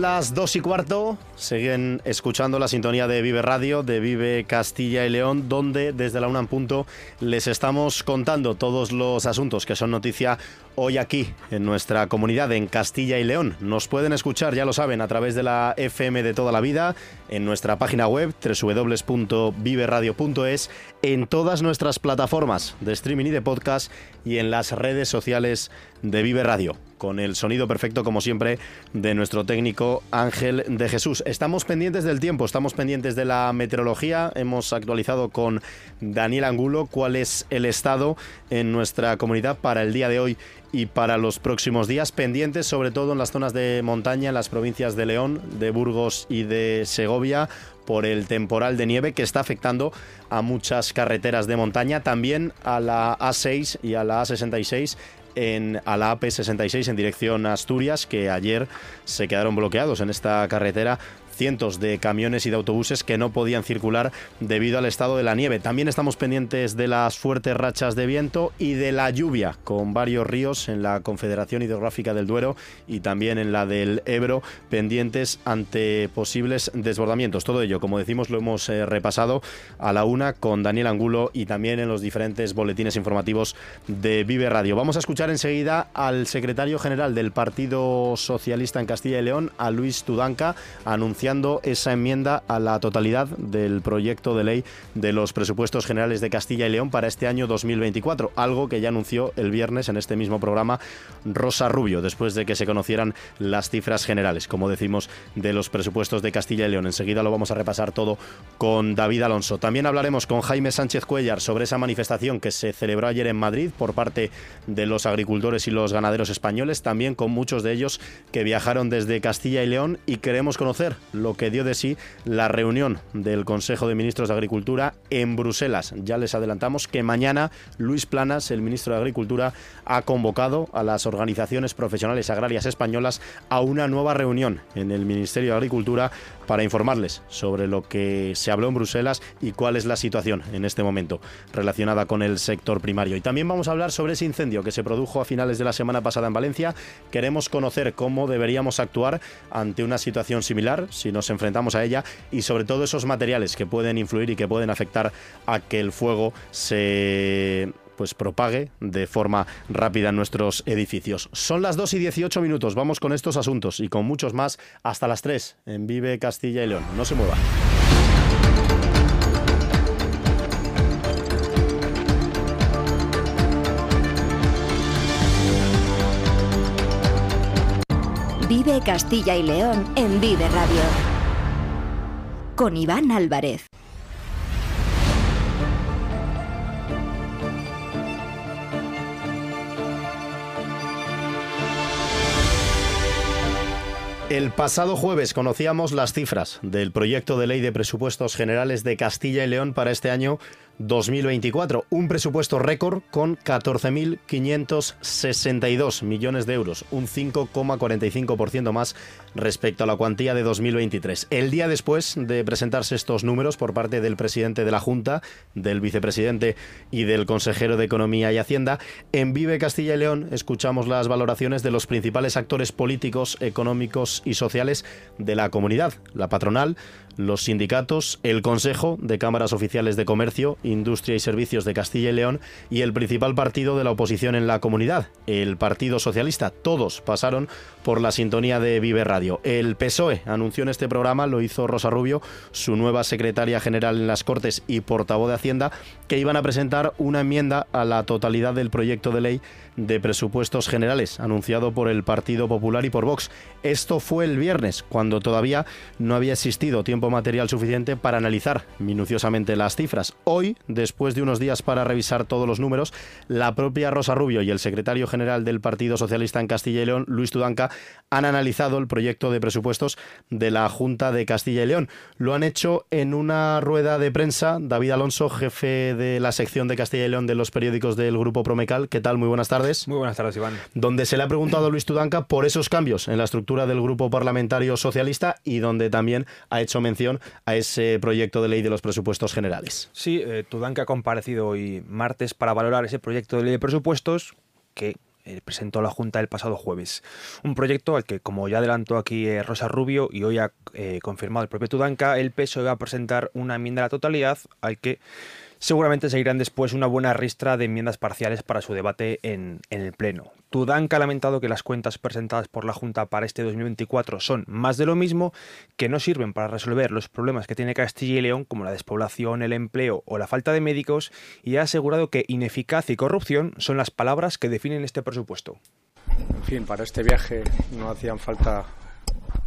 Las dos y cuarto, siguen escuchando la sintonía de Vive Radio, de Vive Castilla y León, donde desde la UNAM punto les estamos contando todos los asuntos que son noticia hoy aquí en nuestra comunidad en Castilla y León. Nos pueden escuchar, ya lo saben, a través de la FM de toda la vida, en nuestra página web www.viveradio.es, en todas nuestras plataformas de streaming y de podcast y en las redes sociales de Vive Radio con el sonido perfecto, como siempre, de nuestro técnico Ángel de Jesús. Estamos pendientes del tiempo, estamos pendientes de la meteorología. Hemos actualizado con Daniel Angulo cuál es el estado en nuestra comunidad para el día de hoy y para los próximos días, pendientes sobre todo en las zonas de montaña, en las provincias de León, de Burgos y de Segovia, por el temporal de nieve que está afectando a muchas carreteras de montaña, también a la A6 y a la A66 en, a la AP66 en dirección a Asturias, que ayer se quedaron bloqueados en esta carretera cientos de camiones y de autobuses que no podían circular debido al estado de la nieve. También estamos pendientes de las fuertes rachas de viento y de la lluvia, con varios ríos en la Confederación Hidrográfica del Duero y también en la del Ebro, pendientes ante posibles desbordamientos. Todo ello, como decimos, lo hemos eh, repasado a la una con Daniel Angulo y también en los diferentes boletines informativos de Vive Radio. Vamos a escuchar enseguida al secretario general del Partido Socialista en Castilla y León, a Luis Tudanca, esa enmienda a la totalidad del proyecto de ley de los presupuestos generales de Castilla y León para este año 2024, algo que ya anunció el viernes en este mismo programa Rosa Rubio, después de que se conocieran las cifras generales, como decimos, de los presupuestos de Castilla y León. Enseguida lo vamos a repasar todo con David Alonso. También hablaremos con Jaime Sánchez Cuellar sobre esa manifestación que se celebró ayer en Madrid por parte de los agricultores y los ganaderos españoles, también con muchos de ellos que viajaron desde Castilla y León y queremos conocer lo que dio de sí la reunión del Consejo de Ministros de Agricultura en Bruselas. Ya les adelantamos que mañana Luis Planas, el ministro de Agricultura, ha convocado a las organizaciones profesionales agrarias españolas a una nueva reunión en el Ministerio de Agricultura para informarles sobre lo que se habló en Bruselas y cuál es la situación en este momento relacionada con el sector primario. Y también vamos a hablar sobre ese incendio que se produjo a finales de la semana pasada en Valencia. Queremos conocer cómo deberíamos actuar ante una situación similar, si nos enfrentamos a ella, y sobre todo esos materiales que pueden influir y que pueden afectar a que el fuego se pues propague de forma rápida en nuestros edificios. Son las 2 y 18 minutos, vamos con estos asuntos y con muchos más hasta las 3 en Vive Castilla y León. No se mueva. Vive Castilla y León en Vive Radio. Con Iván Álvarez. El pasado jueves conocíamos las cifras del proyecto de ley de presupuestos generales de Castilla y León para este año 2024. Un presupuesto récord con 14.562 millones de euros, un 5,45% más respecto a la cuantía de 2023. El día después de presentarse estos números por parte del presidente de la Junta, del vicepresidente y del consejero de Economía y Hacienda, en Vive Castilla y León escuchamos las valoraciones de los principales actores políticos, económicos y sociales de la comunidad, la patronal, los sindicatos, el Consejo de Cámaras Oficiales de Comercio, Industria y Servicios de Castilla y León y el principal partido de la oposición en la comunidad, el Partido Socialista. Todos pasaron por la sintonía de Vive Radio. El PSOE anunció en este programa, lo hizo Rosa Rubio, su nueva secretaria general en las Cortes y portavoz de Hacienda, que iban a presentar una enmienda a la totalidad del proyecto de ley de presupuestos generales anunciado por el Partido Popular y por Vox. Esto fue el viernes, cuando todavía no había existido tiempo material suficiente para analizar minuciosamente las cifras. Hoy después de unos días para revisar todos los números, la propia Rosa Rubio y el secretario general del Partido Socialista en Castilla y León, Luis Tudanca, han analizado el proyecto de presupuestos de la Junta de Castilla y León. Lo han hecho en una rueda de prensa. David Alonso, jefe de la sección de Castilla y León de los periódicos del Grupo Promecal. ¿Qué tal? Muy buenas tardes. Muy buenas tardes, Iván. Donde se le ha preguntado a Luis Tudanca por esos cambios en la estructura del Grupo Parlamentario Socialista y donde también ha hecho mención a ese proyecto de ley de los presupuestos generales. Sí, eh, Tudanca ha comparecido hoy martes para valorar ese proyecto de ley de presupuestos que eh, presentó la Junta el pasado jueves. Un proyecto al que, como ya adelantó aquí eh, Rosa Rubio y hoy ha confirmado el propio Tudanca, el PSOE va a presentar una enmienda a la totalidad al que Seguramente seguirán después una buena ristra de enmiendas parciales para su debate en, el Pleno. Tudanca ha lamentado que las cuentas presentadas por la Junta para este 2024 son más de lo mismo, que no sirven para resolver los problemas que tiene Castilla y León, como la despoblación, el empleo o la falta de médicos, y ha asegurado que ineficacia y corrupción son las palabras que definen este presupuesto. En fin, para este viaje no hacían falta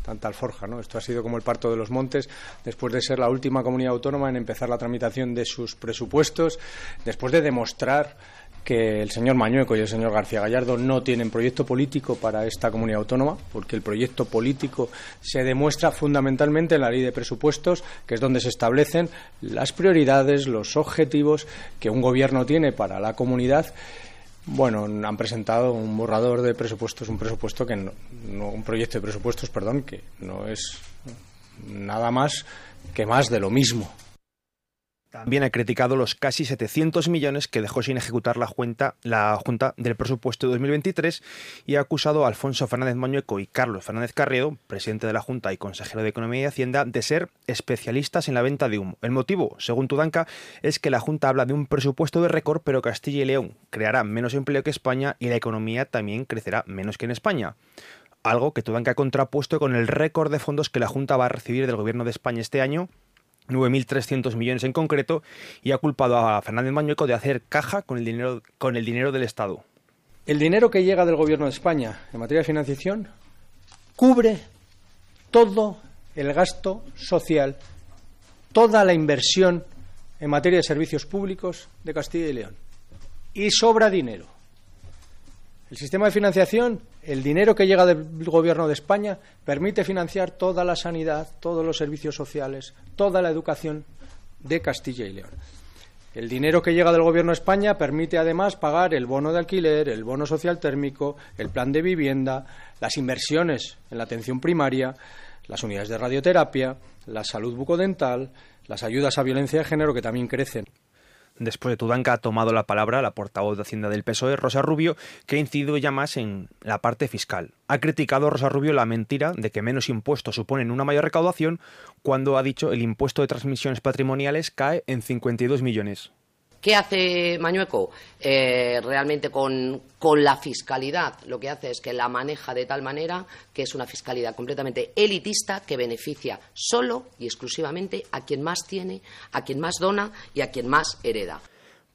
tanta alforja. ¿no? Esto ha sido como el parto de los montes, después de ser la última comunidad autónoma en empezar la tramitación de sus presupuestos, después de demostrar que el señor Mañueco y el señor García Gallardo no tienen proyecto político para esta comunidad autónoma, porque el proyecto político se demuestra fundamentalmente en la ley de presupuestos, que es donde se establecen las prioridades, los objetivos que un gobierno tiene para la comunidad bueno, han presentado un borrador de presupuestos, un presupuesto que no, un proyecto de presupuestos, perdón, que no es nada más que más de lo mismo. También ha criticado los casi 700 millones que dejó sin ejecutar la, Junta, la Junta del Presupuesto de 2023 y ha acusado a Alfonso Fernández Moñueco y Carlos Fernández Carriedo, presidente de la Junta y consejero de Economía y Hacienda, de ser especialistas en la venta de humo. El motivo, según Tudanca, es que la Junta habla de un presupuesto de récord, pero Castilla y León creará menos empleo que España y la economía también crecerá menos que en España algo que Tudanca ha contrapuesto con el récord de fondos que la Junta va a recibir del Gobierno de España este año 9.300 millones en concreto, y ha culpado a Fernández Mañueco de hacer caja con el dinero, con el dinero del Estado. El dinero que llega del Gobierno de España en materia de financiación cubre todo el gasto social, toda la inversión en materia de servicios públicos de Castilla y León. Y sobra dinero. El sistema de financiación, el dinero que llega del Gobierno de España, permite financiar toda la sanidad, todos los servicios sociales, toda la educación de Castilla y León. El dinero que llega del Gobierno de España permite además pagar el bono de alquiler, el bono social térmico, el plan de vivienda, las inversiones en la atención primaria, las unidades de radioterapia, la salud bucodental, las ayudas a violencia de género que también crecen. Después de Tudanca ha tomado la palabra la portavoz de Hacienda del PSOE, Rosa Rubio, que ha incidido ya más en la parte fiscal. Ha criticado Rosa Rubio la mentira de que menos impuestos suponen una mayor recaudación cuando ha dicho el impuesto de transmisiones patrimoniales cae en 52 millones. ¿Qué hace Mañueco? Eh, realmente con, con, la fiscalidad lo que hace es que la maneja de tal manera que es una fiscalidad completamente elitista que beneficia solo y exclusivamente a quien más tiene, a quien más dona y a quien más hereda.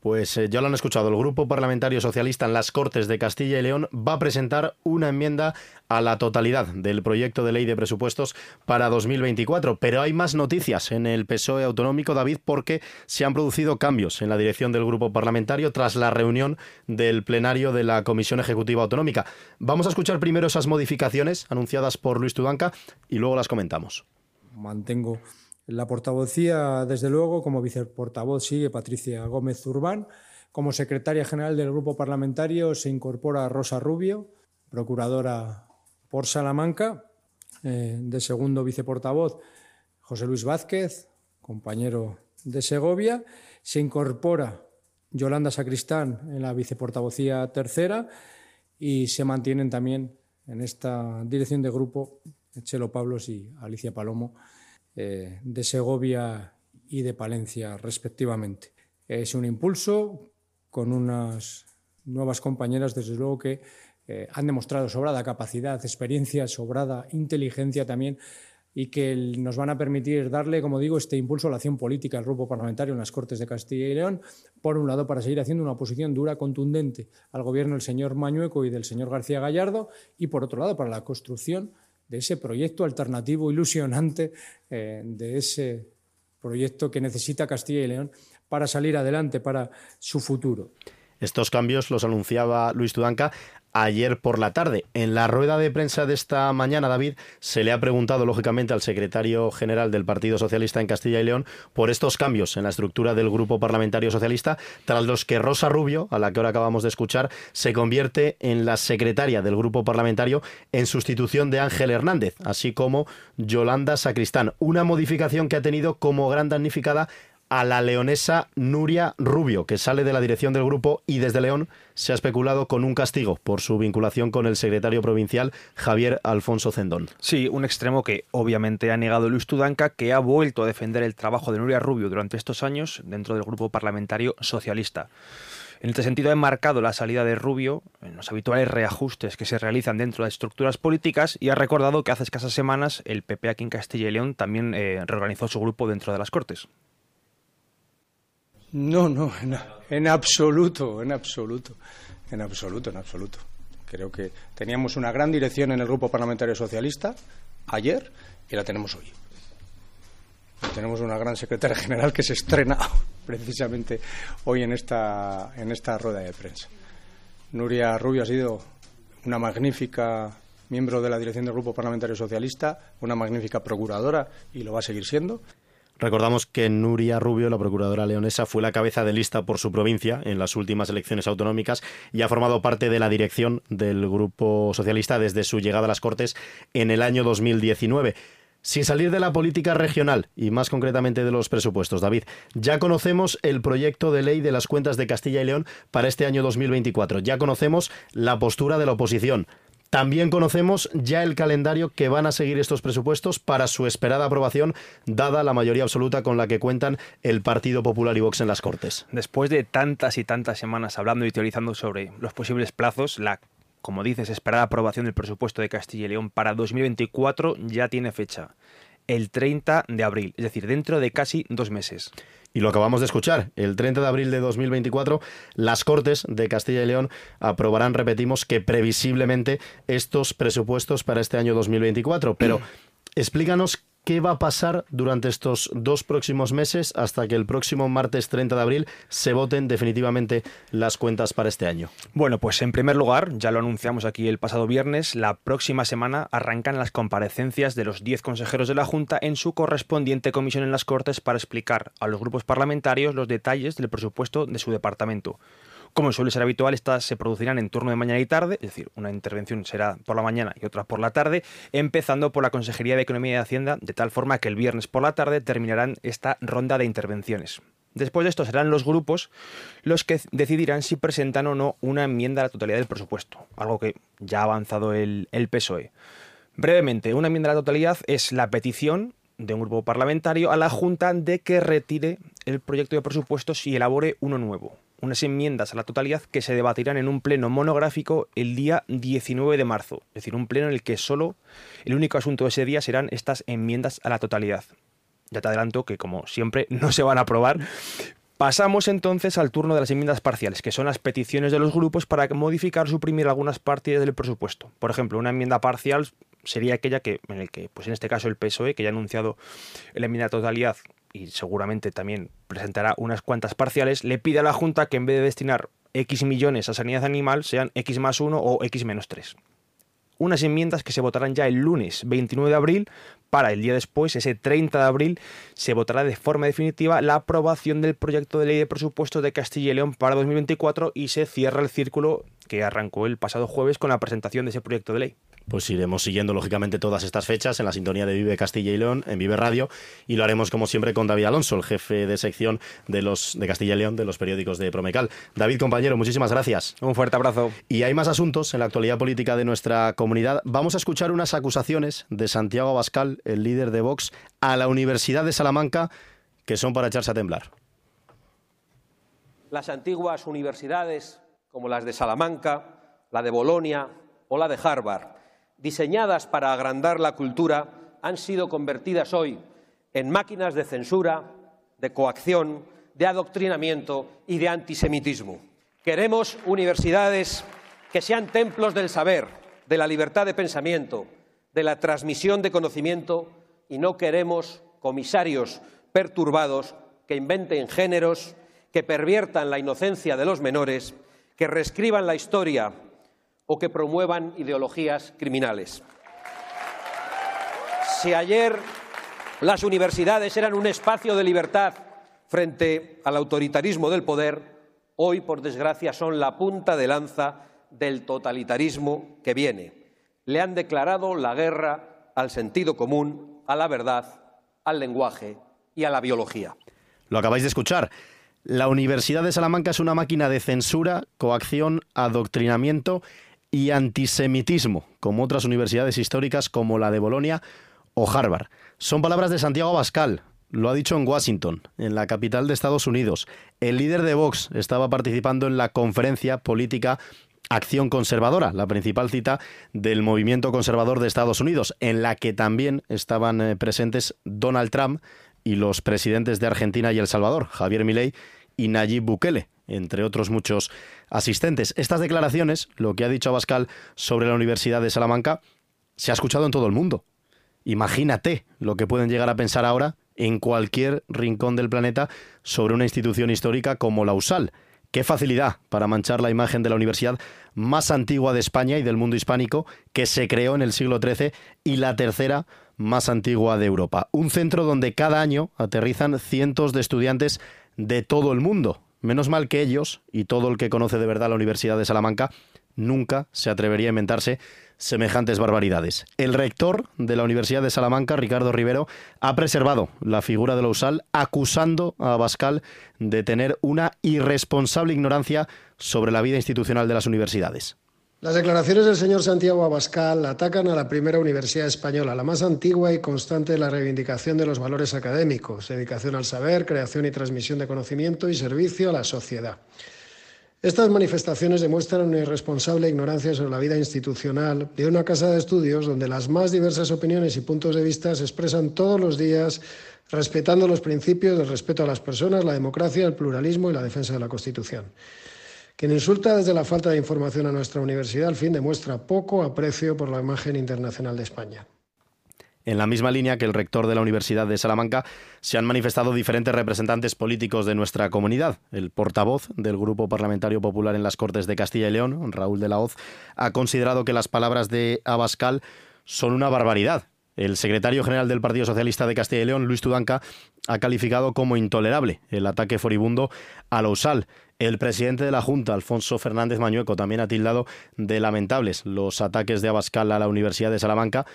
Pues eh, ya lo han escuchado, el Grupo Parlamentario Socialista en las Cortes de Castilla y León va a presentar una enmienda a la totalidad del proyecto de ley de presupuestos para 2024. Pero hay más noticias en el PSOE autonómico, David, porque se han producido cambios en la dirección del Grupo Parlamentario tras la reunión del plenario de la Comisión Ejecutiva Autonómica. Vamos a escuchar primero esas modificaciones anunciadas por Luis Tudanca y luego las comentamos. Mantengo la portavocía, desde luego, como viceportavoz sigue Patricia Gómez Urbán. Como secretaria general del grupo parlamentario se incorpora Rosa Rubio, procuradora por Salamanca. Eh, de segundo viceportavoz, José Luis Vázquez, compañero de Segovia. Se incorpora Yolanda Sacristán en la viceportavocía tercera y se mantienen también en esta dirección de grupo Chelo Pablos y Alicia Palomo eh, de Segovia y de Palencia, respectivamente. Es un impulso con unas nuevas compañeras, desde luego, que eh, han demostrado sobrada capacidad, experiencia, sobrada inteligencia también, y que nos van a permitir darle, como digo, este impulso a la acción política al grupo parlamentario en las Cortes de Castilla y León, por un lado, para seguir haciendo una oposición dura, contundente al gobierno del señor Mañueco y del señor García Gallardo, y por otro lado, para la construcción de ese proyecto alternativo ilusionante, eh, de ese proyecto que necesita Castilla y León para salir adelante, para su futuro. Estos cambios los anunciaba Luis Tudanca ayer por la tarde. En la rueda de prensa de esta mañana, David, se le ha preguntado, lógicamente, al secretario general del Partido Socialista en Castilla y León por estos cambios en la estructura del Grupo Parlamentario Socialista, tras los que Rosa Rubio, a la que ahora acabamos de escuchar, se convierte en la secretaria del Grupo Parlamentario en sustitución de Ángel Hernández, así como Yolanda Sacristán. Una modificación que ha tenido como gran damnificada a la leonesa Nuria Rubio, que sale de la dirección del grupo y desde León se ha especulado con un castigo por su vinculación con el secretario provincial Javier Alfonso Zendón. Sí, un extremo que obviamente ha negado Luis Tudanca, que ha vuelto a defender el trabajo de Nuria Rubio durante estos años dentro del grupo parlamentario socialista. En este sentido, ha enmarcado la salida de Rubio en los habituales reajustes que se realizan dentro de estructuras políticas y ha recordado que hace escasas semanas el PP aquí en Castilla y León también eh, reorganizó su grupo dentro de las Cortes. No, no, en, absoluto, en absoluto, en absoluto, en absoluto. Creo que teníamos una gran dirección en el Grupo Parlamentario Socialista ayer y la tenemos hoy. tenemos una gran secretaria general que se estrena precisamente hoy en esta, en esta rueda de prensa. Nuria Rubio ha sido una magnífica miembro de la dirección del Grupo Parlamentario Socialista, una magnífica procuradora y lo va a seguir siendo. Recordamos que Nuria Rubio, la procuradora leonesa, fue la cabeza de lista por su provincia en las últimas elecciones autonómicas y ha formado parte de la dirección del Grupo Socialista desde su llegada a las Cortes en el año 2019. Sin salir de la política regional y más concretamente de los presupuestos, David, ya conocemos el proyecto de ley de las cuentas de Castilla y León para este año 2024. Ya conocemos la postura de la oposición. También conocemos ya el calendario que van a seguir estos presupuestos para su esperada aprobación, dada la mayoría absoluta con la que cuentan el Partido Popular y Vox en las Cortes. Después de tantas y tantas semanas hablando y teorizando sobre los posibles plazos, la como dices, esperada aprobación del presupuesto de Castilla y León para 2024 ya tiene fecha, el 30 de abril, es decir, dentro de casi dos meses. Y lo acabamos de escuchar, el 30 de abril de 2024, las Cortes de Castilla y León aprobarán, repetimos, que previsiblemente estos presupuestos para este año 2024. Pero explícanos ¿Qué va a pasar durante estos dos próximos meses hasta que el próximo martes 30 de abril se voten definitivamente las cuentas para este año? Bueno, pues en primer lugar, ya lo anunciamos aquí el pasado viernes, la próxima semana arrancan las comparecencias de los 10 consejeros de la Junta en su correspondiente comisión en las Cortes para explicar a los grupos parlamentarios los detalles del presupuesto de su departamento. Como suele ser habitual, estas se producirán en turno de mañana y tarde, es decir, una intervención será por la mañana y otra por la tarde, empezando por la Consejería de Economía y Hacienda, de tal forma que el viernes por la tarde terminarán esta ronda de intervenciones. Después de esto serán los grupos los que decidirán si presentan o no una enmienda a la totalidad del presupuesto, algo que ya ha avanzado el, PSOE. Brevemente, una enmienda a la totalidad es la petición de un grupo parlamentario a la Junta de que retire el proyecto de presupuestos y elabore uno nuevo unas enmiendas a la totalidad que se debatirán en un pleno monográfico el día 19 de marzo. Es decir, un pleno en el que solo el único asunto de ese día serán estas enmiendas a la totalidad. Ya te adelanto que, como siempre, no se van a aprobar. Pasamos entonces al turno de las enmiendas parciales, que son las peticiones de los grupos para modificar o suprimir algunas partidas del presupuesto. Por ejemplo, una enmienda parcial sería aquella que, en el que, pues en este caso el PSOE, que ya ha anunciado la enmienda totalidad y seguramente también presentará unas cuantas parciales, le pide a la Junta que en vez de destinar X millones a sanidad animal sean X más 1 o X menos 3. Unas enmiendas que se votarán ya el lunes 29 de abril para el día después, ese 30 de abril, se votará de forma definitiva la aprobación del proyecto de ley de presupuestos de Castilla y León para 2024 y se cierra el círculo que arrancó el pasado jueves con la presentación de ese proyecto de ley pues iremos siguiendo lógicamente todas estas fechas en la sintonía de Vive Castilla y León, en Vive Radio, y lo haremos como siempre con David Alonso, el jefe de sección de los de Castilla y León de los periódicos de Promecal. David, compañero, muchísimas gracias. Un fuerte abrazo. Y hay más asuntos en la actualidad política de nuestra comunidad. Vamos a escuchar unas acusaciones de Santiago Abascal, el líder de Vox, a la Universidad de Salamanca, que son para echarse a temblar. Las antiguas universidades, como las de Salamanca, la de Bolonia o la de Harvard, diseñadas para agrandar la cultura, han sido convertidas hoy en máquinas de censura, de coacción, de adoctrinamiento y de antisemitismo. Queremos universidades que sean templos del saber, de la libertad de pensamiento, de la transmisión de conocimiento y no queremos comisarios perturbados que inventen géneros, que perviertan la inocencia de los menores, que reescriban la historia o que promuevan ideologías criminales. Si ayer las universidades eran un espacio de libertad frente al autoritarismo del poder, hoy, por desgracia, son la punta de lanza del totalitarismo que viene. Le han declarado la guerra al sentido común, a la verdad, al lenguaje y a la biología. Lo acabáis de escuchar. La Universidad de Salamanca es una máquina de censura, coacción, adoctrinamiento y antisemitismo, como otras universidades históricas como la de Bolonia o Harvard. Son palabras de Santiago Abascal, lo ha dicho en Washington, en la capital de Estados Unidos. El líder de Vox estaba participando en la conferencia política Acción Conservadora, la principal cita del movimiento conservador de Estados Unidos, en la que también estaban eh, presentes Donald Trump y los presidentes de Argentina y El Salvador, Javier Milei y Nayib Bukele, entre otros muchos asistentes. Estas declaraciones, lo que ha dicho Abascal sobre la Universidad de Salamanca, se ha escuchado en todo el mundo. Imagínate lo que pueden llegar a pensar ahora en cualquier rincón del planeta sobre una institución histórica como la USAL. Qué facilidad para manchar la imagen de la universidad más antigua de España y del mundo hispánico, que se creó en el siglo XIII y la tercera más antigua de Europa. Un centro donde cada año aterrizan cientos de estudiantes de todo el mundo. Menos mal que ellos, y todo el que conoce de verdad la Universidad de Salamanca, nunca se atrevería a inventarse semejantes barbaridades. El rector de la Universidad de Salamanca, Ricardo Rivero, ha preservado la figura de la USAL acusando a Abascal de tener una irresponsable ignorancia sobre la vida institucional de las universidades. Las declaraciones del señor Santiago Abascal atacan a la primera universidad española, la más antigua y constante de la reivindicación de los valores académicos, dedicación al saber, creación y transmisión de conocimiento y servicio a la sociedad. Estas manifestaciones demuestran una irresponsable ignorancia sobre la vida institucional de una casa de estudios donde las más diversas opiniones y puntos de vista se expresan todos los días respetando los principios del respeto a las personas, la democracia, el pluralismo y la defensa de la Constitución. Quien insulta desde la falta de información a nuestra universidad, al fin demuestra poco aprecio por la imagen internacional de España. En la misma línea que el rector de la Universidad de Salamanca, se han manifestado diferentes representantes políticos de nuestra comunidad. El portavoz del Grupo Parlamentario Popular en las Cortes de Castilla y León, Raúl de la Hoz, ha considerado que las palabras de Abascal son una barbaridad. El secretario general del Partido Socialista de Castilla y León, Luis Tudanca, ha calificado como intolerable el ataque furibundo a la USAL. El presidente de la Junta, Alfonso Fernández Mañueco, también ha tildado de lamentables los ataques de Abascal a la Universidad de Salamanca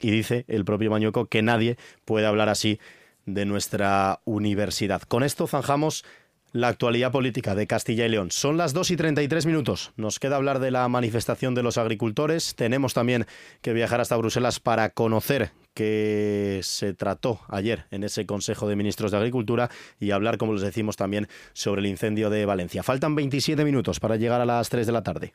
y dice el propio Mañueco que nadie puede hablar así de nuestra universidad. Con esto zanjamos la actualidad política de Castilla y León. Son las 2 y 33 minutos. Nos queda hablar de la manifestación de los agricultores. Tenemos también que viajar hasta Bruselas para conocer que se trató ayer en ese Consejo de Ministros de Agricultura y hablar, como les decimos, también sobre el incendio de Valencia. Faltan 27 minutos para llegar a las 3 de la tarde.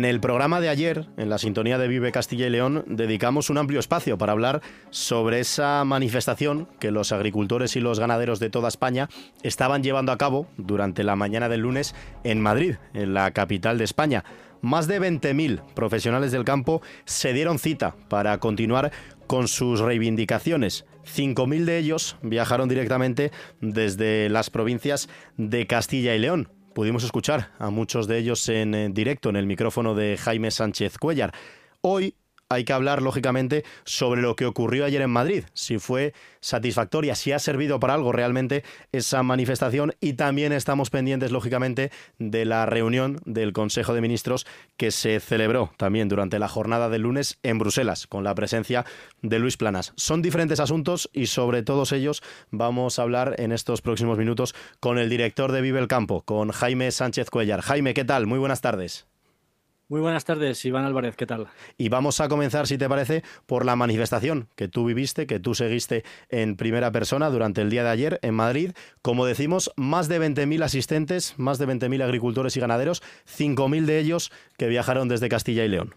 En el programa de ayer, en la sintonía de Vive Castilla y León, dedicamos un amplio espacio para hablar sobre esa manifestación que los agricultores y los ganaderos de toda España estaban llevando a cabo durante la mañana del lunes en Madrid, en la capital de España. Más de 20.000 profesionales del campo se dieron cita para continuar con sus reivindicaciones. 5.000 de ellos viajaron directamente desde las provincias de Castilla y León Pudimos escuchar a muchos de ellos en, directo en el micrófono de Jaime Sánchez Cuellar. Hoy hay que hablar, lógicamente, sobre lo que ocurrió ayer en Madrid, si fue satisfactoria, si ha servido para algo realmente esa manifestación y también estamos pendientes, lógicamente, de la reunión del Consejo de Ministros que se celebró también durante la jornada del lunes en Bruselas, con la presencia de Luis Planas. Son diferentes asuntos y sobre todos ellos vamos a hablar en estos próximos minutos con el director de Vive el Campo, con Jaime Sánchez Cuellar. Jaime, ¿qué tal? Muy buenas tardes. Muy buenas tardes, Iván Álvarez, ¿qué tal? Y vamos a comenzar, si te parece, por la manifestación que tú viviste, que tú seguiste en primera persona durante el día de ayer en Madrid. Como decimos, más de 20.000 asistentes, más de 20.000 agricultores y ganaderos, 5.000 de ellos que viajaron desde Castilla y León.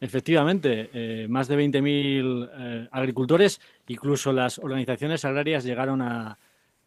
Efectivamente, eh, más de 20.000 eh, agricultores, incluso las organizaciones agrarias llegaron a,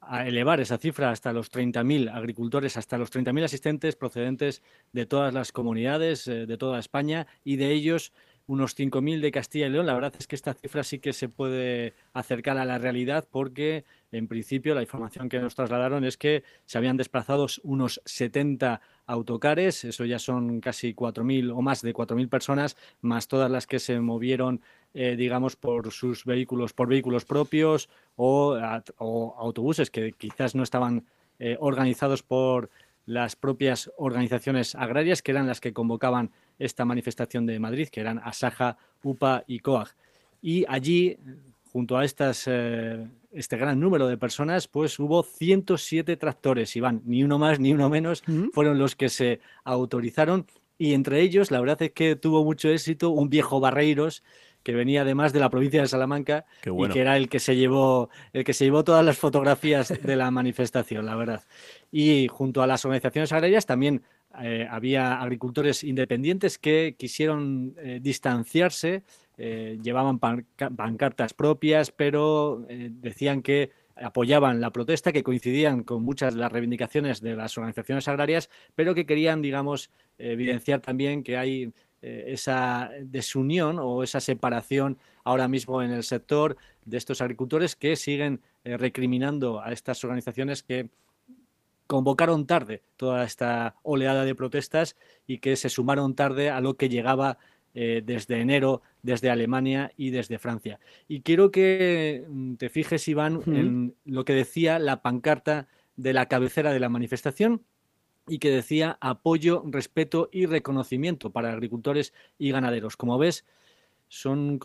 a elevar esa cifra hasta los 30.000 agricultores, hasta los 30.000 asistentes procedentes de todas las comunidades eh, de toda España y de ellos unos 5.000 de Castilla y León. La verdad es que esta cifra sí que se puede acercar a la realidad porque, en principio, la información que nos trasladaron es que se habían desplazado unos 70 autocares, eso ya son casi 4.000 o más de 4.000 personas, más todas las que se movieron, eh, digamos, por sus vehículos, por vehículos propios o, autobuses que quizás no estaban eh, organizados por las propias organizaciones agrarias, que eran las que convocaban esta manifestación de Madrid, que eran Asaja, UPA y COAG. Y allí, junto a estas, eh, este gran número de personas, pues hubo 107 tractores, Iván, ni uno más ni uno menos, fueron los que se autorizaron. Y entre ellos, la verdad es que tuvo mucho éxito un viejo Barreiros, que venía además de la provincia de Salamanca y que era el que se llevó el que se llevó todas las fotografías de la manifestación, la verdad. Y junto a las organizaciones agrarias también eh, había agricultores independientes que quisieron eh, distanciarse, eh, llevaban pancartas propias, pero decían que apoyaban la protesta, que coincidían con muchas de las reivindicaciones de las organizaciones agrarias, pero que querían, digamos, evidenciar también que hay esa desunión o esa separación ahora mismo en el sector de estos agricultores que siguen recriminando a estas organizaciones que convocaron tarde toda esta oleada de protestas y que se sumaron tarde a lo que llegaba eh, desde enero, desde Alemania y desde Francia. Y quiero que mm, te fijes, Iván, en lo que decía la pancarta de la cabecera de la manifestación y que decía apoyo, respeto y reconocimiento para agricultores y ganaderos. Como ves, son,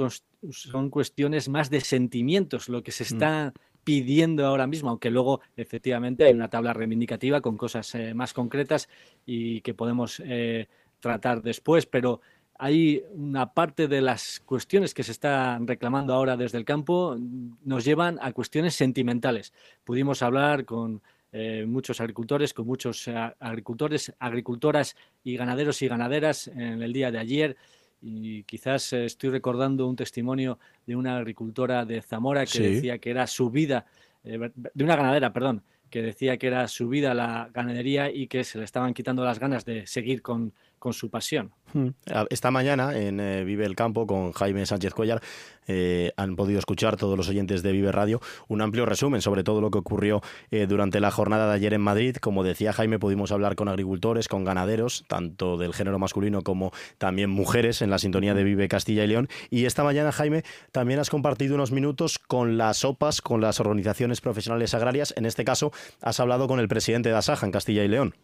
son cuestiones más de sentimientos lo que se mm. está pidiendo ahora mismo, aunque luego efectivamente hay una tabla reivindicativa con cosas eh, más concretas y que podemos eh, tratar después, pero hay una parte de las cuestiones que se están reclamando ahora desde el campo nos llevan a cuestiones sentimentales. Pudimos hablar con eh, muchos agricultores, con muchos agricultores, agricultoras y ganaderos y ganaderas en el día de ayer. Y quizás eh, estoy recordando un testimonio de una agricultora de Zamora que decía que era su vida, eh, de una ganadera, perdón, que decía que era su vida la ganadería y que se le estaban quitando las ganas de seguir con, con su pasión. Hmm. Esta mañana en eh, Vive el Campo con Jaime Sánchez Cuellar eh, han podido escuchar todos los oyentes de Vive Radio un amplio resumen sobre todo lo que ocurrió eh, durante la jornada de ayer en Madrid. Como decía Jaime, pudimos hablar con agricultores, con ganaderos, tanto del género masculino como también mujeres en la sintonía de Vive Castilla y León. Y esta mañana, Jaime, también has compartido unos minutos con las OPAs, con las organizaciones profesionales agrarias. En este caso, has hablado con el presidente de Asaja en Castilla y León.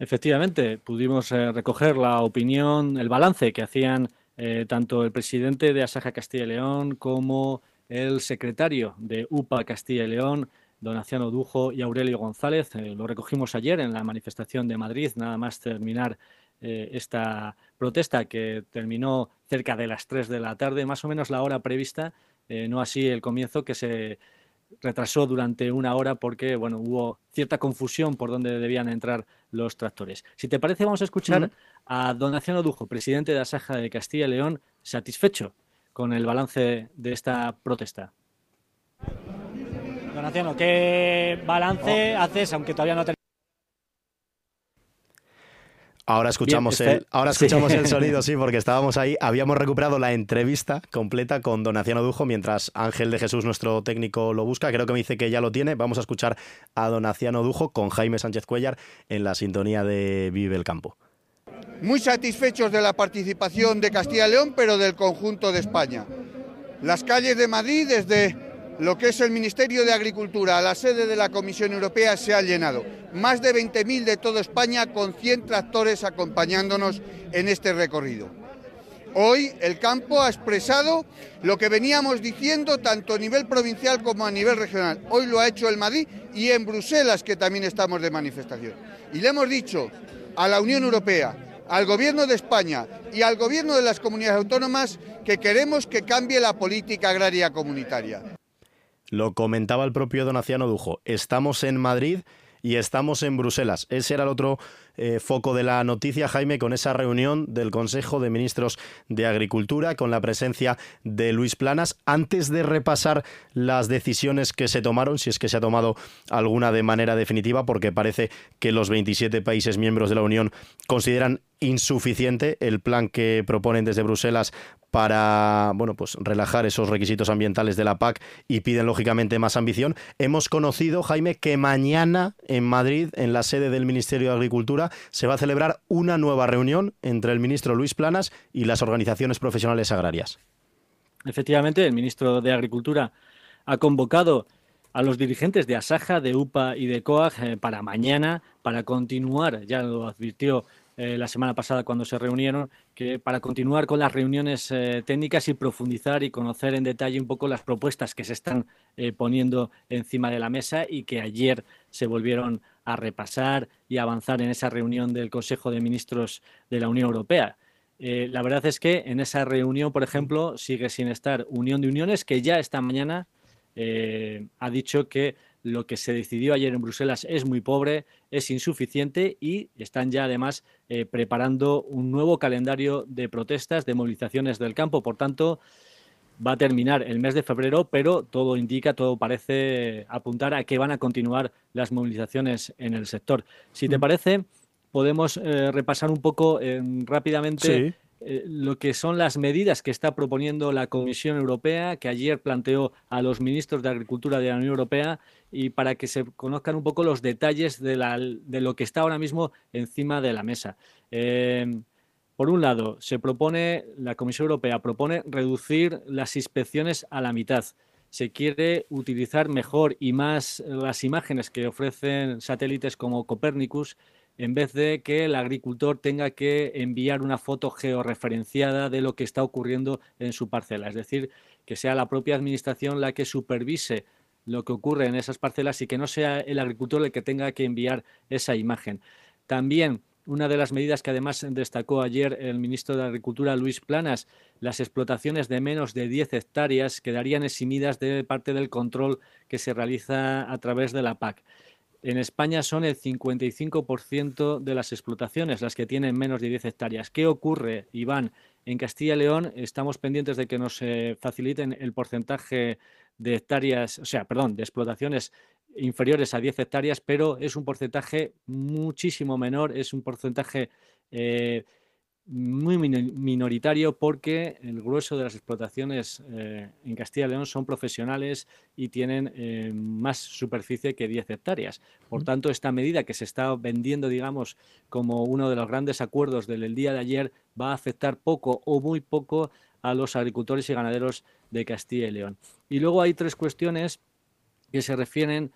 Efectivamente, pudimos eh, recoger la opinión, el balance que hacían eh, tanto el presidente de Asaja Castilla y León como el secretario de UPA Castilla y León, Donaciano Dujo y Aurelio González. Eh, lo recogimos ayer en la manifestación de Madrid, nada más terminar esta protesta que terminó cerca de las 3 de la tarde, más o menos la hora prevista, no así el comienzo que se retrasó durante una hora porque bueno, hubo cierta confusión por dónde debían entrar los tractores. Si te parece, vamos a escuchar a Donaciano Dujo, presidente de la Saja de Castilla y León, satisfecho con el balance de esta protesta. Donaciano, ¿qué balance haces, aunque todavía no Ahora escuchamos, el, ahora escuchamos el sonido, sí, porque estábamos ahí. Habíamos recuperado la entrevista completa con Donaciano Dujo mientras Ángel de Jesús, nuestro técnico, lo busca. Creo que me dice que ya lo tiene. Vamos a escuchar a Donaciano Dujo con Jaime Sánchez Cuellar en la sintonía de Vive el Campo. muy satisfechos de la participación de Castilla y León, pero del conjunto de España. Las calles de Madrid, desde lo que es el Ministerio de Agricultura a la sede de la Comisión Europea, se han llenado. Más de 20.000 de toda España con 100 tractores acompañándonos en este recorrido. Hoy el campo ha expresado lo que veníamos diciendo tanto a nivel provincial como a nivel regional. Hoy lo ha hecho el Madrid y en Bruselas, que también estamos de manifestación. Y le hemos dicho a la Unión Europea, al Gobierno de España y al Gobierno de las comunidades autónomas que queremos que cambie la política agraria comunitaria. Lo comentaba el propio Donaciano Dujo. Estamos en Madrid y estamos en Bruselas. Ese era el otro eh, foco de la noticia, Jaime, con esa reunión del Consejo de Ministros de Agricultura, con la presencia de Luis Planas. Antes de repasar las decisiones que se tomaron, si es que se ha tomado alguna de manera definitiva, porque parece que los 27 países miembros de la Unión consideran insuficiente el plan que proponen desde Bruselas para bueno, pues relajar esos requisitos ambientales de la PAC y piden lógicamente más ambición. Hemos conocido, Jaime, que mañana en Madrid, en la sede del Ministerio de Agricultura, se va a celebrar una nueva reunión entre el ministro Luis Planas y las organizaciones profesionales agrarias. Efectivamente, el ministro de Agricultura ha convocado a los dirigentes de Asaja, de UPA y de COAG eh, para mañana, para continuar, ya lo advirtió eh, la semana pasada cuando se reunieron, que para continuar con las reuniones eh, técnicas y profundizar y conocer en detalle un poco las propuestas que se están poniendo encima de la mesa y que ayer se volvieron a repasar y avanzar en esa reunión del Consejo de Ministros de la Unión Europea. la verdad es que en esa reunión, por ejemplo, sigue sin estar Unión de Uniones, que ya esta mañana ha dicho que lo que se decidió ayer en Bruselas es muy pobre, es insuficiente y están ya además eh, preparando un nuevo calendario de protestas, de movilizaciones del campo. Por tanto, va a terminar el mes de febrero, pero todo indica, todo parece apuntar a que van a continuar las movilizaciones en el sector. Si te mm. parece, podemos eh, repasar un poco eh, rápidamente. Eh, lo que son las medidas que está proponiendo la Comisión Europea, que ayer planteó a los ministros de Agricultura de la Unión Europea, y para que se conozcan un poco los detalles de, lo que está ahora mismo encima de la mesa. Eh, por un lado, se propone, la Comisión Europea propone reducir las inspecciones a la mitad. Se quiere utilizar mejor y más las imágenes que ofrecen satélites como Copernicus en vez de que el agricultor tenga que enviar una foto georreferenciada de lo que está ocurriendo en su parcela. Es decir, que sea la propia administración la que supervise lo que ocurre en esas parcelas y que no sea el agricultor el que tenga que enviar esa imagen. También una de las medidas que además destacó ayer el ministro de Agricultura, Luis Planas, las explotaciones de menos de 10 hectáreas quedarían eximidas de parte del control que se realiza a través de la PAC. En España son el 55% de las explotaciones las que tienen menos de 10 hectáreas. ¿Qué ocurre, Iván? En Castilla y León estamos pendientes de que nos eh, faciliten el porcentaje de hectáreas, o sea, perdón, de explotaciones inferiores a 10 hectáreas, pero es un porcentaje muchísimo menor, es un porcentaje eh, muy minoritario porque el grueso de las explotaciones eh, en Castilla y León son profesionales y tienen eh, más superficie que 10 hectáreas. Por tanto, esta medida que se está vendiendo, digamos, como uno de los grandes acuerdos del día de ayer, va a afectar poco o muy poco a los agricultores y ganaderos de Castilla y León. Y luego hay tres cuestiones que se refieren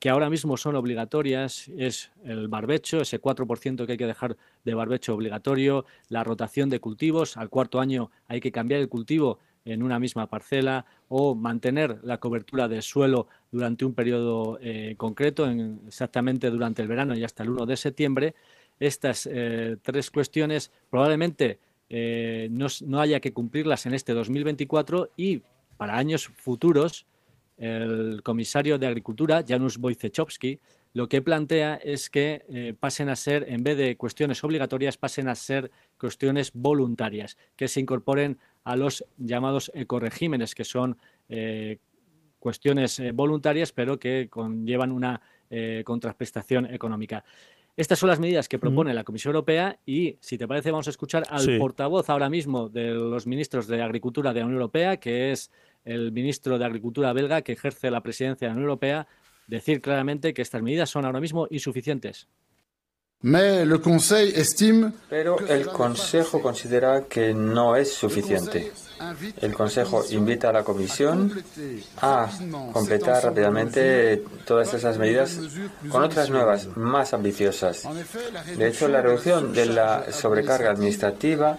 que ahora mismo son obligatorias es el barbecho, ese 4% que hay que dejar de barbecho obligatorio, la rotación de cultivos, al cuarto año hay que cambiar el cultivo en una misma parcela o mantener la cobertura del suelo durante un periodo eh, concreto, exactamente durante el verano y hasta el 1 de septiembre. Estas eh, tres cuestiones probablemente eh, no haya que cumplirlas en este 2024 y para años futuros el comisario de Agricultura, Janusz Wojciechowski, lo que plantea es que eh, pasen a ser, en vez de cuestiones obligatorias, pasen a ser cuestiones voluntarias, que se incorporen a los llamados ecoregímenes, que son eh, cuestiones eh, voluntarias, pero que conllevan una contraprestación económica. Estas son las medidas que propone la Comisión Europea y, si te parece, vamos a escuchar al portavoz ahora mismo de los ministros de Agricultura de la Unión Europea, que es el ministro de Agricultura belga que ejerce la presidencia de la Unión Europea decir claramente que estas medidas son ahora mismo insuficientes. Pero el Consejo considera que no es suficiente. El Consejo invita a la Comisión a completar rápidamente todas esas medidas con otras nuevas, más ambiciosas. De hecho, la reducción de la sobrecarga administrativa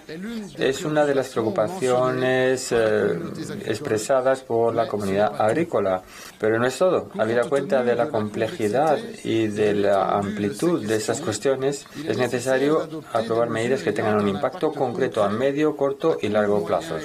es una de las preocupaciones eh, expresadas por la comunidad agrícola. Pero no es todo. Habida cuenta de la complejidad y de la amplitud de esas cuestiones, es necesario aprobar medidas que tengan un impacto concreto a medio, corto y largo plazo.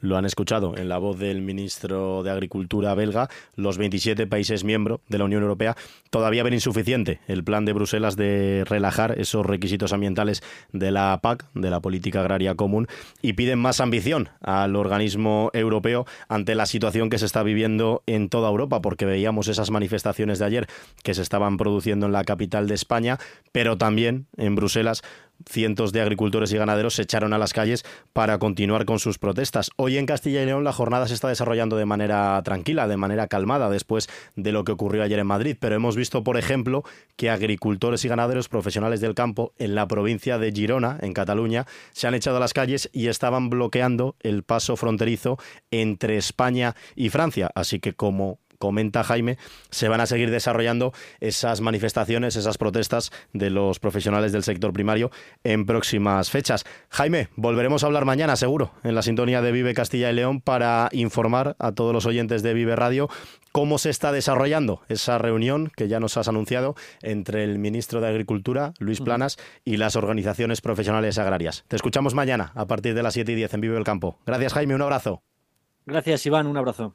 Lo han escuchado en la voz del ministro de Agricultura belga. Los 27 países miembros de la Unión Europea todavía ven insuficiente el plan de Bruselas de relajar esos requisitos ambientales de la PAC, de la Política Agraria Común, y piden más ambición al organismo europeo ante la situación que se está viviendo en toda Europa, porque veíamos esas manifestaciones de ayer que se estaban produciendo en la capital de España, pero también en Bruselas cientos de agricultores y ganaderos se echaron a las calles para continuar con sus protestas. Hoy en Castilla y León la jornada se está desarrollando de manera tranquila, de manera calmada, después de lo que ocurrió ayer en Madrid, pero hemos visto, por ejemplo, que agricultores y ganaderos profesionales del campo en la provincia de Girona, en Cataluña, se han echado a las calles y estaban bloqueando el paso fronterizo entre España y Francia. Así que como comenta Jaime, se van a seguir desarrollando esas manifestaciones, esas protestas de los profesionales del sector primario en próximas fechas. Jaime, volveremos a hablar mañana, seguro, en la sintonía de Vive Castilla y León para informar a todos los oyentes de Vive Radio cómo se está desarrollando esa reunión que ya nos has anunciado entre el ministro de Agricultura, Luis Planas, y las organizaciones profesionales agrarias. Te escuchamos mañana a partir de las 7 y 10 en Vive el Campo. Gracias, Jaime, un abrazo. Gracias, Iván, un abrazo.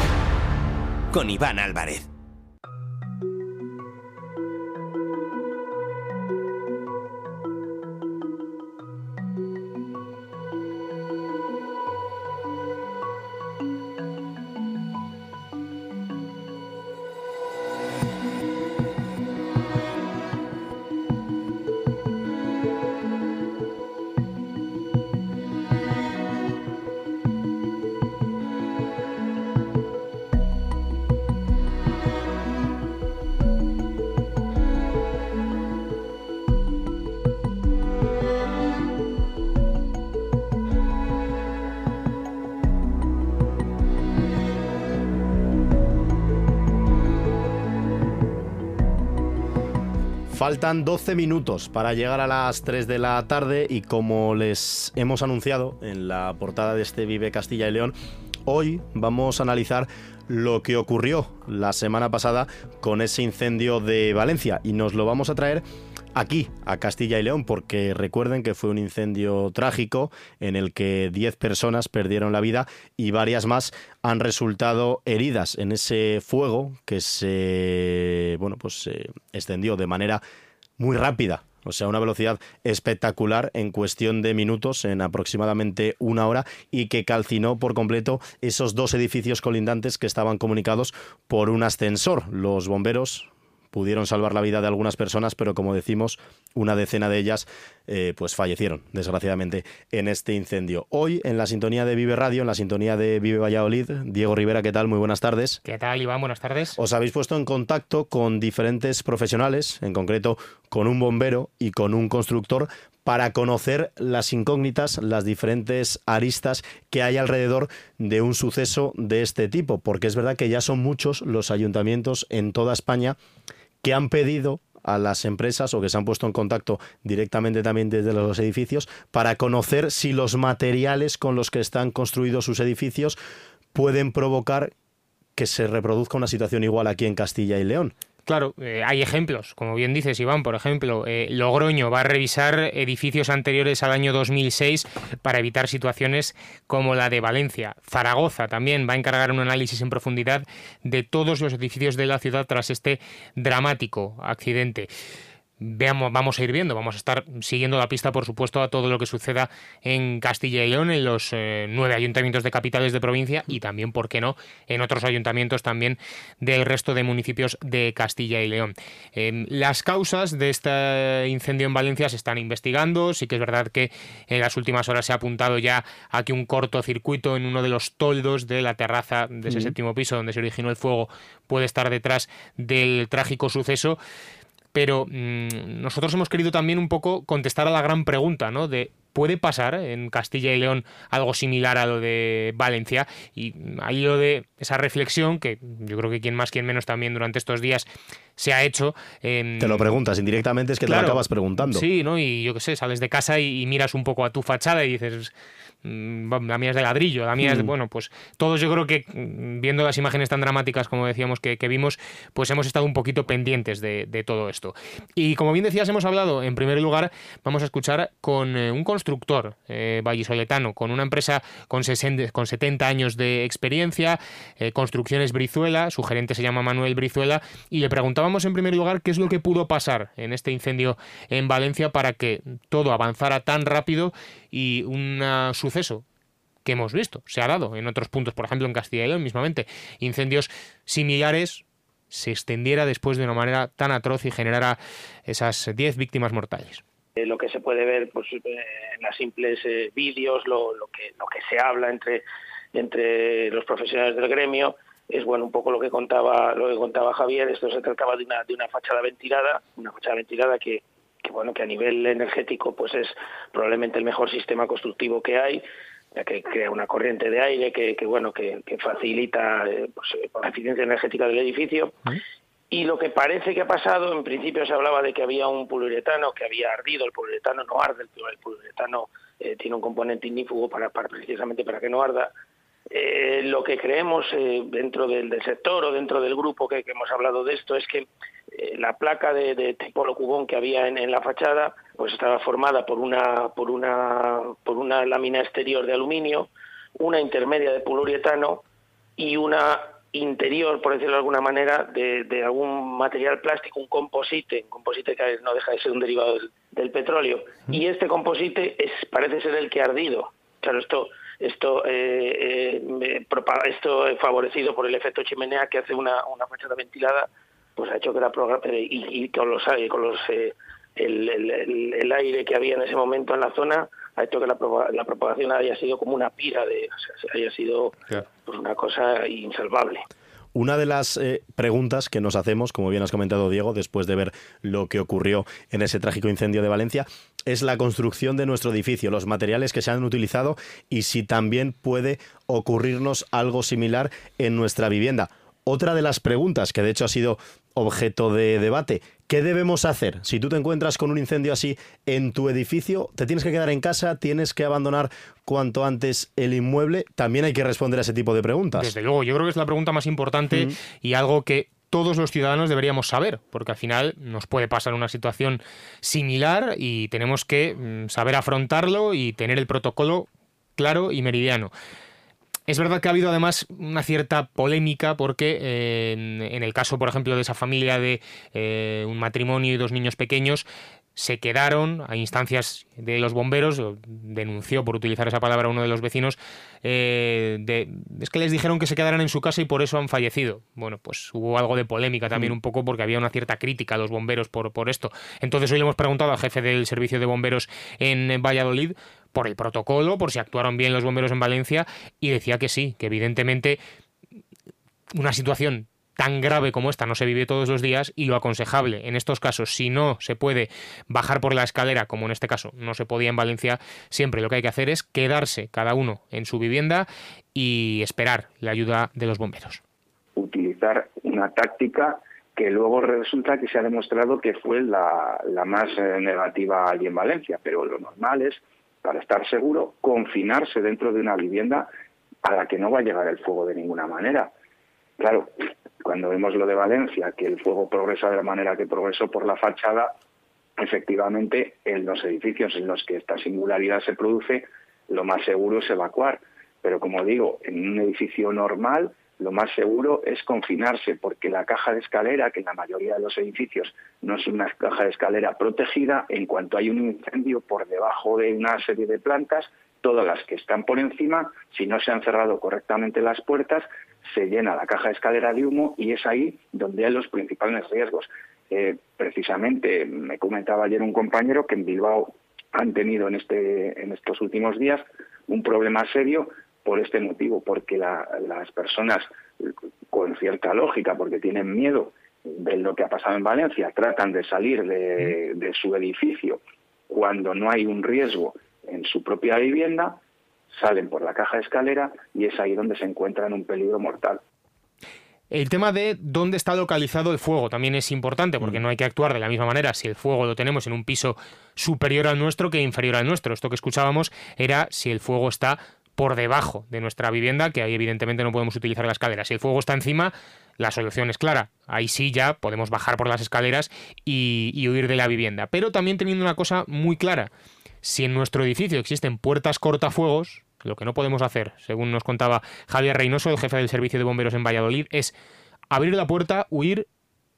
con Iván Álvarez. Faltan 12 minutos para llegar a las 3 de la tarde y como les hemos anunciado en la portada de este Vive Castilla y León, hoy vamos a analizar lo que ocurrió la semana pasada con ese incendio de Valencia y nos lo vamos a traer aquí, a Castilla y León, porque recuerden que fue un incendio trágico en el que 10 personas perdieron la vida y varias más han resultado heridas en ese fuego que se, bueno, pues se extendió de manera muy rápida o sea, una velocidad espectacular en cuestión de minutos, en aproximadamente una hora, y que calcinó por completo esos dos edificios colindantes que estaban comunicados por un ascensor. Los bomberos pudieron salvar la vida de algunas personas, pero como decimos, una decena de ellas eh, pues fallecieron, desgraciadamente, en este incendio. Hoy, en la sintonía de Vive Radio, en la sintonía de Vive Valladolid, Diego Rivera, ¿qué tal? Muy buenas tardes. ¿Qué tal, Iván? Buenas tardes. Os habéis puesto en contacto con diferentes profesionales, en concreto con un bombero y con un constructor, para conocer las incógnitas, las diferentes aristas que hay alrededor de un suceso de este tipo, porque es verdad que ya son muchos los ayuntamientos en toda España que han pedido a las empresas o que se han puesto en contacto directamente también desde los edificios para conocer si los materiales con los que están construidos sus edificios pueden provocar que se reproduzca una situación igual aquí en Castilla y León. Claro, eh, hay ejemplos. Como bien dices, Iván, por ejemplo, eh, Logroño va a revisar edificios anteriores al año 2006 para evitar situaciones como la de Valencia. Zaragoza también va a encargar un análisis en profundidad de todos los edificios de la ciudad tras este dramático accidente. Veamos, vamos a ir viendo, vamos a estar siguiendo la pista, por supuesto, a todo lo que suceda en Castilla y León, en los eh, nueve ayuntamientos de capitales de provincia y también, ¿por qué no?, en otros ayuntamientos también del resto de municipios de Castilla y León. Em, las causas de este incendio en Valencia se están investigando, sí que es verdad que en las últimas horas se ha apuntado ya a que un cortocircuito en uno de los toldos de la terraza de ese séptimo piso donde se originó el fuego puede estar detrás del trágico suceso pero mm, nosotros hemos querido también un poco contestar a la gran pregunta, ¿no? De ¿Puede pasar en Castilla y León algo similar a lo de Valencia? Y ahí lo de esa reflexión, que yo creo que quien más, quien menos también durante estos días se ha hecho. Em, te lo preguntas indirectamente, es que te lo acabas preguntando. Sí, ¿no? Y yo qué sé, sales de casa y, miras un poco a tu fachada y dices, Mm, la mía es de ladrillo, la mía es de, mm. bueno, pues todos yo creo que viendo las imágenes tan dramáticas como decíamos que, vimos, pues hemos estado un poquito pendientes de, todo esto. Y como bien decías, hemos hablado, en primer lugar, vamos a escuchar con eh, un constructor eh, vallisoletano, con una empresa con, 60, con 70 años de experiencia, eh, Construcciones Brizuela, su gerente se llama Manuel Brizuela, y le preguntábamos en primer lugar qué es lo que pudo pasar en este incendio en Valencia para que todo avanzara tan rápido y un suceso que hemos visto, se ha dado en otros puntos, por ejemplo en Castilla y León mismamente, incendios similares se extendiera después de una manera tan atroz y generara esas 10 víctimas mortales. Eh, lo que se puede ver pues, eh, en las simples eh, vídeos, lo, que, lo que se habla entre, entre los profesionales del gremio, es bueno un poco lo que contaba lo que contaba Javier esto se trataba de una de una fachada ventilada una fachada ventilada que que bueno que a nivel energético pues es probablemente el mejor sistema constructivo que hay ya que crea una corriente de aire que, bueno que, facilita eh, pues, la eficiencia energética del edificio y lo que parece que ha pasado en principio se hablaba de que había un poliuretano que había ardido. El poliuretano no arde el poliuretano eh, tiene un componente ignífugo para, precisamente para que no arda. Lo que creemos dentro del, sector o dentro del grupo que, hemos hablado de esto es que eh, la placa de, de tipo locubón que había en, la fachada pues estaba formada por una por una por una lámina exterior de aluminio una intermedia de poliuretano y una interior por decirlo de alguna manera de, algún material plástico un composite un composite que no deja de ser un derivado del, petróleo. Y este composite es parece ser el que ha ardido. Claro esto esto eh, eh, esto favorecido por el efecto chimenea que hace una, una fachada ventilada pues ha hecho que la eh, y, con los con los eh, el, aire que había en ese momento en la zona ha hecho que la, la propagación haya sido como una pira de o sea, haya sido pues una cosa insalvable. Una de las eh, preguntas que nos hacemos, como bien has comentado Diego, después de ver lo que ocurrió en ese trágico incendio de Valencia, es la construcción de nuestro edificio, los materiales que se han utilizado y si también puede ocurrirnos algo similar en nuestra vivienda. Otra de las preguntas, que de hecho ha sido objeto de debate, ¿qué debemos hacer? Si tú te encuentras con un incendio así en tu edificio, te tienes que quedar en casa, tienes que abandonar cuanto antes el inmueble, también hay que responder a ese tipo de preguntas. Desde luego, yo creo que es la pregunta más importante y algo que todos los ciudadanos deberíamos saber, porque al final nos puede pasar una situación similar y tenemos que mm, saber afrontarlo y tener el protocolo claro y meridiano. Es verdad que ha habido además una cierta polémica porque eh, en, el caso, por ejemplo, de esa familia de eh, un matrimonio y dos niños pequeños, se quedaron a instancias de los bomberos, denunció por utilizar esa palabra uno de los vecinos, eh, es que les dijeron que se quedaran en su casa y por eso han fallecido. Bueno, pues hubo algo de polémica también mm. un poco porque había una cierta crítica a los bomberos por, por esto. Entonces hoy le hemos preguntado al jefe del servicio de bomberos en Valladolid por el protocolo, por si actuaron bien los bomberos en Valencia y decía que sí, que evidentemente una situación tan grave como esta no se vive todos los días y lo aconsejable en estos casos, si no se puede bajar por la escalera, como en este caso no se podía en Valencia, siempre lo que hay que hacer es quedarse cada uno en su vivienda y esperar la ayuda de los bomberos. Utilizar una táctica que luego resulta que se ha demostrado que fue la, más eh, negativa allí en Valencia, pero lo normal es, para estar seguro, confinarse dentro de una vivienda a la que no va a llegar el fuego de ninguna manera. Claro, cuando vemos lo de Valencia, que el fuego progresa de la manera que progresó por la fachada, efectivamente en los edificios en los que esta singularidad se produce, lo más seguro es evacuar. Pero como digo, en un edificio normal lo más seguro es confinarse, porque la caja de escalera, que en la mayoría de los edificios no es una caja de escalera protegida, en cuanto hay un incendio por debajo de una serie de plantas, todas las que están por encima, si no se han cerrado correctamente las puertas, se llena la caja de escalera de humo y es ahí donde hay los principales riesgos. Eh, precisamente me comentaba ayer un compañero que en Bilbao han tenido en, este, en estos últimos días un problema serio por este motivo, porque las personas con cierta lógica, porque tienen miedo de lo que ha pasado en Valencia, tratan de salir de, de su edificio cuando no hay un riesgo en su propia vivienda, salen por la caja de escalera y es ahí donde se encuentran un peligro mortal. El tema de dónde está localizado el fuego también es importante porque no hay que actuar de la misma manera si el fuego lo tenemos en un piso superior al nuestro que inferior al nuestro. Esto que escuchábamos era si el fuego está por debajo de nuestra vivienda, que ahí evidentemente no podemos utilizar la escalera. Si el fuego está encima, la solución es clara. Ahí sí ya podemos bajar por las escaleras y, huir de la vivienda. Pero también teniendo una cosa muy clara. Si en nuestro edificio existen puertas cortafuegos, lo que no podemos hacer, según nos contaba Javier Reynoso, el jefe del servicio de bomberos en Valladolid, es abrir la puerta, huir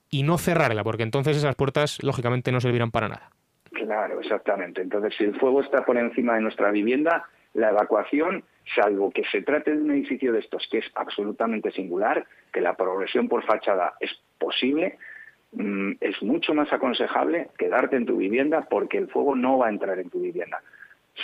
y no cerrarla, porque entonces esas puertas lógicamente no servirán para nada. Claro, exactamente. Entonces, si el fuego está por encima de nuestra vivienda, la evacuación, salvo que se trate de un edificio de estos que es absolutamente singular, que la progresión por fachada es posible, mm, es mucho más aconsejable quedarte en tu vivienda porque el fuego no va a entrar en tu vivienda.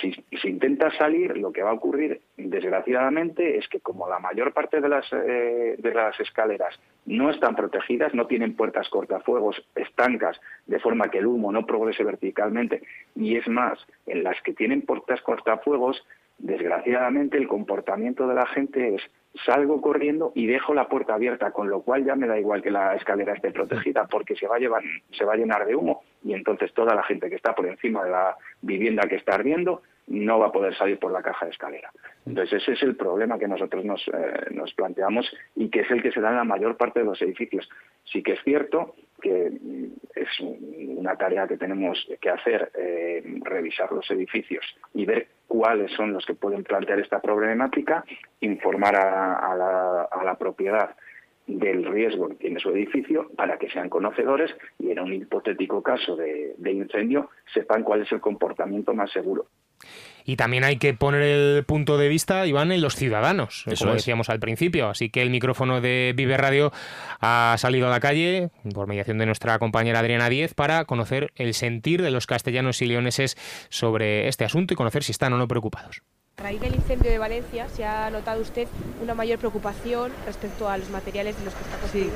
Si, si intentas salir, lo que va a ocurrir, desgraciadamente, es que como la mayor parte de las, eh, de las escaleras no están protegidas, no tienen puertas cortafuegos estancas, de forma que el humo no progrese verticalmente, y es más, en las que tienen puertas cortafuegos, desgraciadamente el comportamiento de la gente es salgo corriendo y dejo la puerta abierta, con lo cual ya me da igual que la escalera esté protegida porque se va a, llevar, se va a llenar de humo y entonces toda la gente que está por encima de la vivienda que está ardiendo no va a poder salir por la caja de escalera. Entonces ese es el problema que nosotros nos, eh, nos planteamos y que es el que se da en la mayor parte de los edificios. Sí que es cierto que es una tarea que tenemos que hacer, eh, revisar los edificios y ver cuáles son los que pueden plantear esta problemática, informar a, la, propiedad del riesgo que tiene su edificio para que sean conocedores y en un hipotético caso de incendio sepan cuál es el comportamiento más seguro. Y también hay que poner el punto de vista, Iván, en los ciudadanos, como decíamos al principio. Así que el micrófono de Vive Radio ha salido a la calle, por mediación de nuestra compañera Adriana Díez, para conocer el sentir de los castellanos y leoneses sobre este asunto y conocer si están o no preocupados. A raíz del incendio de Valencia, ¿se ha notado usted una mayor preocupación respecto a los materiales de los que está construido?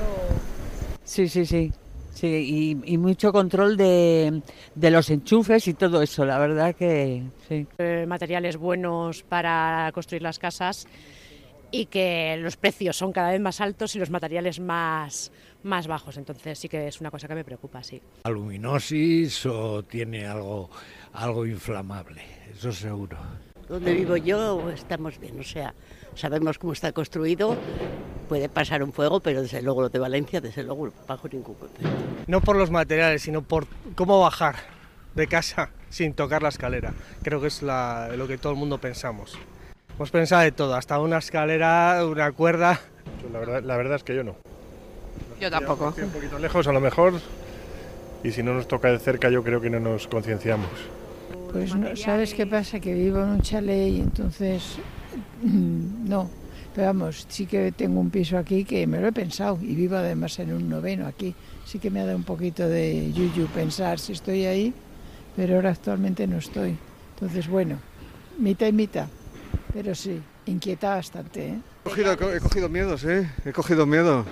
Sí, sí, sí. Sí, y, mucho control de, los enchufes y todo eso, la verdad que sí. Eh, materiales buenos para construir las casas y que los precios son cada vez más altos y los materiales más, más bajos. Entonces sí que es una cosa que me preocupa, sí. Aluminosis o tiene algo, algo inflamable, eso seguro. Donde vivo yo estamos bien, o sea, sabemos cómo está construido, puede pasar un fuego, pero desde luego lo de Valencia, desde luego bajo ningún concepto. No por los materiales, sino por cómo bajar de casa sin tocar la escalera. Creo que es lo que todo el mundo pensamos. Hemos pensado de todo, hasta una escalera, una cuerda. La verdad, la verdad es que yo no. Yo tampoco. Un poquito lejos a lo mejor, y si no nos toca de cerca yo creo que no nos concienciamos. Pues no, ¿sabes qué pasa? Que vivo en un chalet y entonces no. Pero vamos, sí que tengo un piso aquí que me lo he pensado y vivo además en un noveno aquí. Sí que me ha dado un poquito de yuyu pensar si estoy ahí, pero ahora actualmente no estoy. Entonces, bueno, mitad y mitad. Pero sí, inquieta bastante. ¿eh? He, cogido, he cogido miedos, ¿eh? He cogido miedo.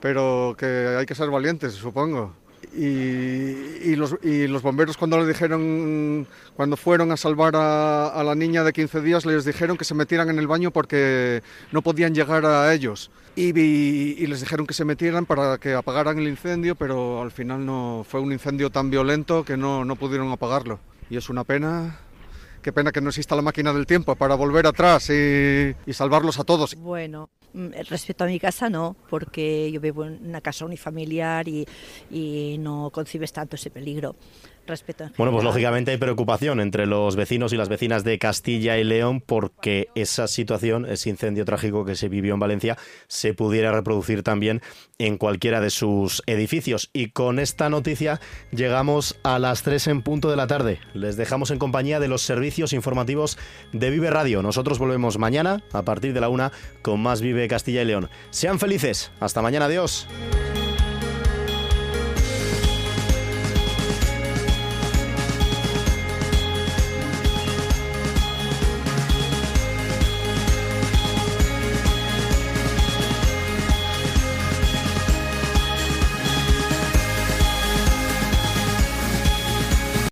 Pero que hay que ser valientes, supongo. Y, los, y, los, bomberos cuando le dijeron, cuando fueron a salvar a, la niña de 15 días, les dijeron que se metieran en el baño porque no podían llegar a ellos. Y, y, les dijeron que se metieran para que apagaran el incendio, pero al final no fue un incendio tan violento que no, no pudieron apagarlo. Y es una pena qué pena que no exista la máquina del tiempo para volver atrás y, salvarlos a todos. Bueno, Mm, respecto a mi casa no, porque yo vivo en una casa unifamiliar y no concibes tanto ese peligro. Respeto en Bueno, pues lógicamente hay preocupación entre los vecinos y las vecinas de Castilla y León porque esa situación, ese incendio trágico que se vivió en Valencia, se pudiera reproducir también en cualquiera de sus edificios. Y con esta noticia llegamos a las 3 en punto de la tarde. Les dejamos en compañía de los servicios informativos de Vive Radio. Nosotros volvemos mañana a partir de la una con más Vive Castilla y León. Sean felices. Hasta mañana. Adiós.